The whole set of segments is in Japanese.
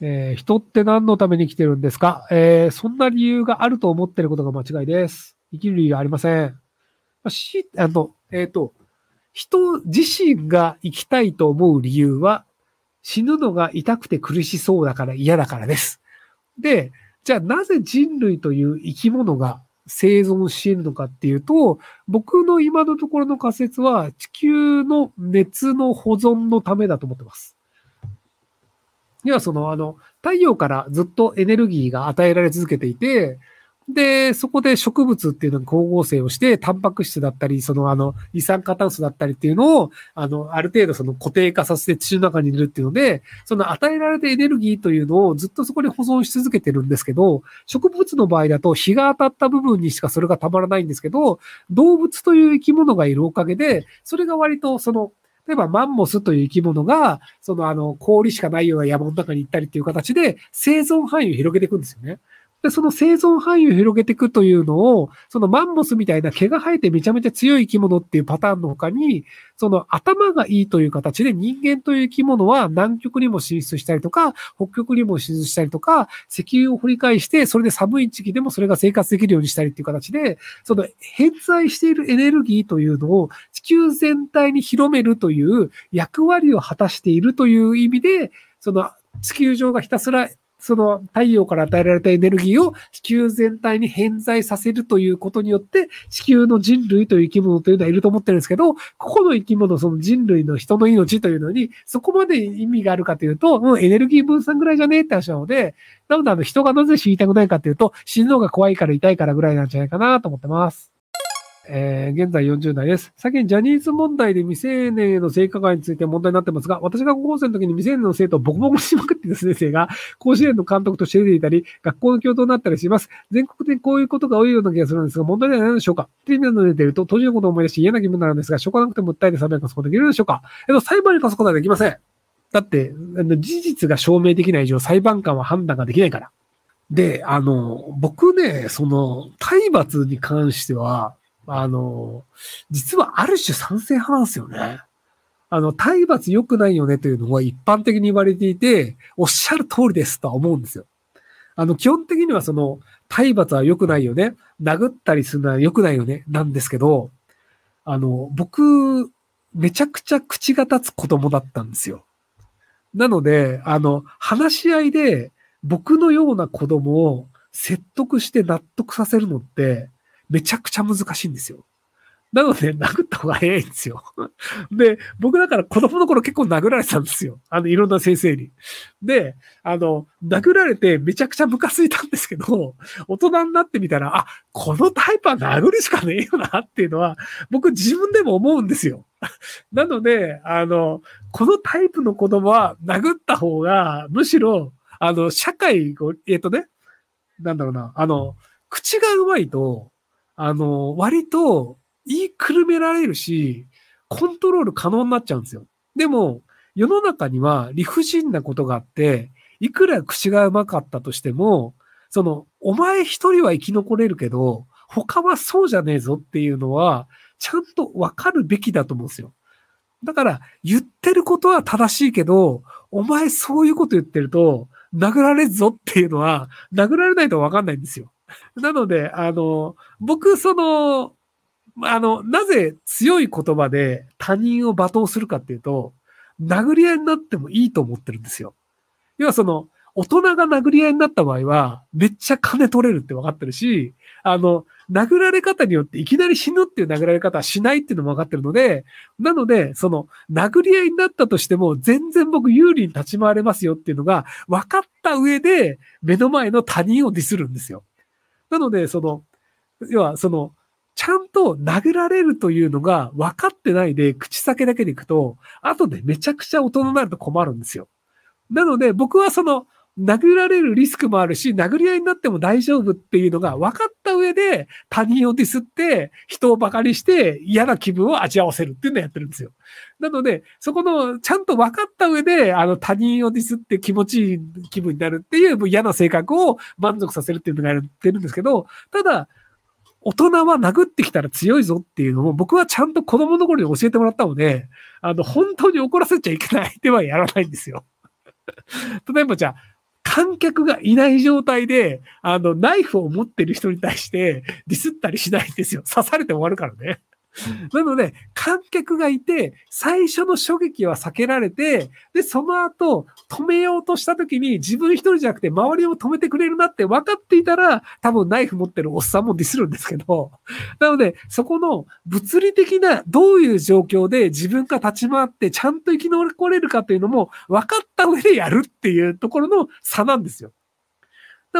えー、人って何のために生きてるんですか？えー、そんな理由があると思ってることが間違いです。生きる理由はありません。し、あの、えっ、ー、と、人自身が生きたいと思う理由は、死ぬのが痛くて苦しそうだから嫌だからです。で、じゃあなぜ人類という生き物が生存しているのかっていうと、僕の今のところの仮説は地球の熱の保存のためだと思ってます。要はその、あの、太陽からずっとエネルギーが与えられ続けていて、で、そこで植物っていうのに光合成をして、タンパク質だったり、そのあの、二酸化炭素だったりっていうのを、あの、ある程度その固定化させて土の中に入れるっていうので、その与えられたエネルギーというのをずっとそこに保存し続けてるんですけど、植物の場合だと日が当たった部分にしかそれがたまらないんですけど、動物という生き物がいるおかげで、それが割とその、例えばマンモスという生き物が、そのあの、氷しかないような山の中に行ったりっていう形で生存範囲を広げていくんですよね。で、その生存範囲を広げていくというのを、そのマンモスみたいな毛が生えてめちゃめちゃ強い生き物っていうパターンの他に、その頭がいいという形で人間という生き物は南極にも進出したりとか、北極にも進出したりとか、石油を掘り返して、それで寒い時期でもそれが生活できるようにしたりっていう形で、その偏在しているエネルギーというのを地球全体に広めるという役割を果たしているという意味で、その地球上がひたすらその太陽から与えられたエネルギーを地球全体に偏在させるということによって、地球の人類という生き物というのはいると思ってるんですけど、ここの生き物、その人類の人の命というのに、そこまで意味があるかというと、うん、エネルギー分散ぐらいじゃねえって話なので、なのであの人がなぜ死にたくないかというと、死ぬのが怖いから痛いからぐらいなんじゃないかなと思ってます。えー、現在40代です。最近ジャニーズ問題で未成年への性加害について問題になってますが、私が高校生の時に未成年の生徒をボコボコしまくっている先生が、甲子園の監督として出ていたり、学校の教頭になったりします。全国的にこういうことが多いような気がするんですが、問題ではないのでしょうかテレビなどで出てると、当時のことを思い出し嫌な気分になるんですが、しょうがなくても訴えて裁判に貸すことができるでしょうかえっと、裁判に貸すことはできません。だって、あの事実が証明できない以上、裁判官は判断ができないから。で、あの、僕ね、その、体罰に関しては、あの、実はある種賛成派なんですよね。あの、体罰良くないよねというのは一般的に言われていて、おっしゃる通りですとは思うんですよ。あの、基本的にはその、体罰は良くないよね。殴ったりするのは良くないよね。なんですけど、あの、僕、めちゃくちゃ口が立つ子供だったんですよ。なので、あの、話し合いで僕のような子供を説得して納得させるのって、めちゃくちゃ難しいんですよ。なので、殴った方が早いんですよ。で、僕だから子供の頃結構殴られたんですよ。あの、いろんな先生に。で、あの、殴られてめちゃくちゃムカついたんですけど、大人になってみたら、あ、このタイプは殴るしかねえよなっていうのは、僕自分でも思うんですよ。なので、あの、このタイプの子供は殴った方が、むしろ、あの、社会を、えっ、とね、なんだろうな、あの、口が上手いと、あの、割と言いくるめられるし、コントロール可能になっちゃうんですよ。でも、世の中には理不尽なことがあって、いくら口がうまかったとしても、その、お前一人は生き残れるけど、他はそうじゃねえぞっていうのは、ちゃんとわかるべきだと思うんですよ。だから、言ってることは正しいけど、お前そういうこと言ってると、殴られるぞっていうのは、殴られないとわかんないんですよ。なので、あの、僕、その、あの、なぜ強い言葉で他人を罵倒するかっていうと、殴り合いになってもいいと思ってるんですよ。要はその、大人が殴り合いになった場合は、めっちゃ金取れるって分かってるし、あの、殴られ方によっていきなり死ぬっていう殴られ方はしないっていうのも分かってるので、なので、その、殴り合いになったとしても、全然僕有利に立ち回れますよっていうのが分かった上で、目の前の他人をディスるんですよ。なので、その、要は、その、ちゃんと殴られるというのが分かってないで、口先だけでいくと、後でめちゃくちゃ大人になると困るんですよ。なので、僕はその、殴られるリスクもあるし、殴り合いになっても大丈夫っていうのが分かった上で、他人をディスって、人を馬鹿にして嫌な気分を味わわせるっていうのをやってるんですよ。なので、そこの、ちゃんと分かった上で、あの、他人をディスって気持ちいい気分になるっていうもう嫌な性格を満足させるっていうのがやってるんですけど、ただ、大人は殴ってきたら強いぞっていうのを僕はちゃんと子供の頃に教えてもらったので、あの、本当に怒らせちゃいけないってはやらないんですよ。例えばじゃあ、観客がいない状態で、あの、ナイフを持ってる人に対してディスったりしないんですよ。刺されて終わるからね。なので、観客がいて、最初の衝撃は避けられて、で、その後、止めようとした時に自分一人じゃなくて周りを止めてくれるなって分かっていたら、多分ナイフ持ってるおっさんもディスるんですけど、なので、そこの物理的などういう状況で自分が立ち回ってちゃんと生き残れるかっていうのも分かった上でやるっていうところの差なんですよ。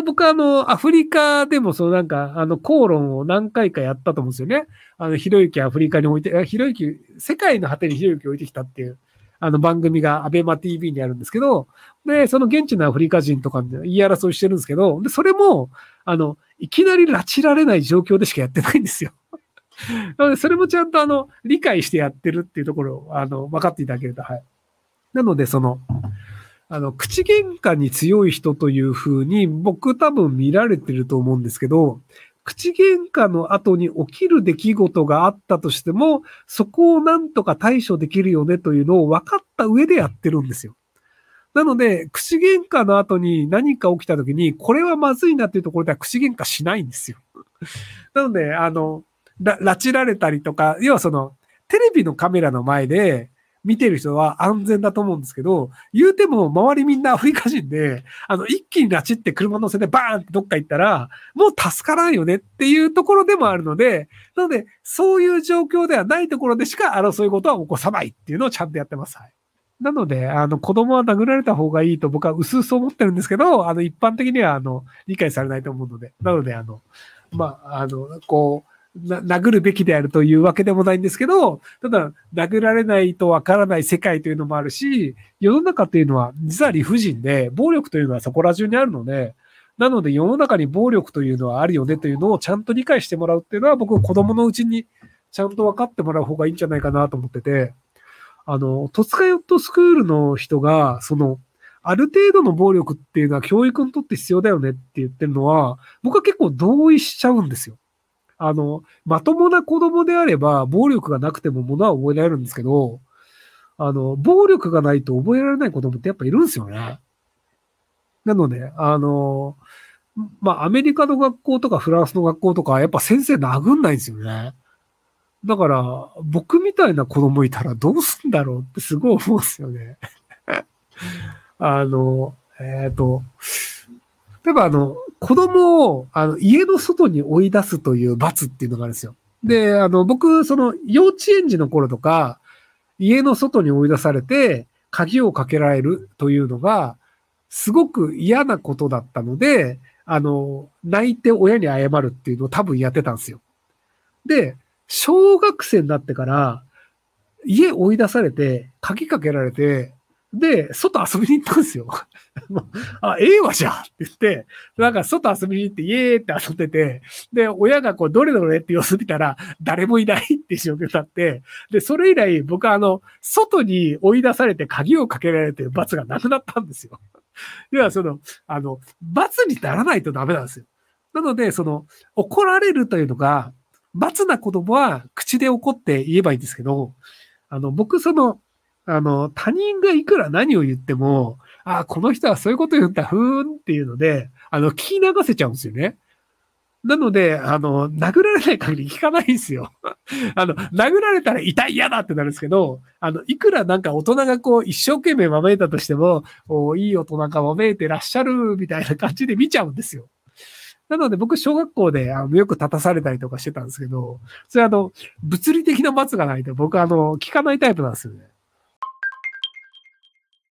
僕はあの、アフリカでもそのなんか、あの、口論を何回かやったと思うんですよね。あの、ひろゆきアフリカに置いて、ひろゆき、世界の果てにひろゆきを置いてきたっていう、あの番組がアベマ TV にあるんですけど、で、その現地のアフリカ人とかで言い争いしてるんですけど、で、それも、あの、いきなり拉致られない状況でしかやってないんですよ。なので、それもちゃんとあの、理解してやってるっていうところを、あの、分かっていただけると、はい。なので、その、あの、口喧嘩に強い人というふうに僕多分見られてると思うんですけど、口喧嘩の後に起きる出来事があったとしても、そこをなんとか対処できるよねというのを分かった上でやってるんですよ。なので、口喧嘩の後に何か起きた時に、これはまずいなっていうところでは口喧嘩しないんですよ。なので、あの、拉致られたりとか、要はその、テレビのカメラの前で、見てる人は安全だと思うんですけど、言うても周りみんなアフリカ人で、あの、一気に拉致って車乗せてバーンってどっか行ったら、もう助からんよねっていうところでもあるので、なので、そういう状況ではないところでしか争いことは起こさないっていうのをちゃんとやってます。はい。なので、あの、子供は殴られた方がいいと僕は薄々思ってるんですけど、あの、一般的には、あの、理解されないと思うので、なので、あの、まあ、あの、こう、な殴るべきであるというわけでもないんですけど、ただ、殴られないとわからない世界というのもあるし、世の中っていうのは実は理不尽で、暴力というのはそこら中にあるので、なので世の中に暴力というのはあるよねというのをちゃんと理解してもらうっていうのは僕は子供のうちにちゃんと分かってもらう方がいいんじゃないかなと思ってて、あの、戸塚ヨットスクールの人が、その、ある程度の暴力っていうのは教育にとって必要だよねって言ってるのは、僕は結構同意しちゃうんですよ。あの、まともな子供であれば、暴力がなくても物は覚えられるんですけど、あの、暴力がないと覚えられない子供ってやっぱいるんですよね。なので、あの、まあ、アメリカの学校とかフランスの学校とか、やっぱ先生殴んないんですよね。だから、僕みたいな子供いたらどうすんだろうってすごい思うんですよね。あの、えっ、ー、と、例えばあの、子供を、あの、家の外に追い出すという罰っていうのがあるんですよ。で、あの、僕、その、幼稚園児の頃とか、家の外に追い出されて、鍵をかけられるというのが、すごく嫌なことだったので、あの、泣いて親に謝るっていうのを多分やってたんですよ。で、小学生になってから、家追い出されて、鍵かけられて、で、外遊びに行ったんですよ。あ、ええわじゃって言って、なんか外遊びに行って、イエーって遊んでて、で、親がこう、どれどれって様子見たら、誰もいないって状況だって、で、それ以来、僕はあの、外に追い出されて鍵をかけられてる罰がなくなったんですよ。要はその、あの、罰にならないとダメなんですよ。なので、その、怒られるというのが、罰な子供は口で怒って言えばいいんですけど、あの、僕その、あの、他人がいくら何を言っても、ああ、この人はそういうこと言った、ふーんっていうので、あの、聞き流せちゃうんですよね。なので、あの、殴られない限り聞かないんですよ。あの、殴られたら痛い嫌だってなるんですけど、あの、いくらなんか大人がこう一生懸命まめいたとしても、おいい大人がまめいてらっしゃるみたいな感じで見ちゃうんですよ。なので僕、小学校であのよく立たされたりとかしてたんですけど、それあの、物理的な罰がないと僕あの、聞かないタイプなんですよね。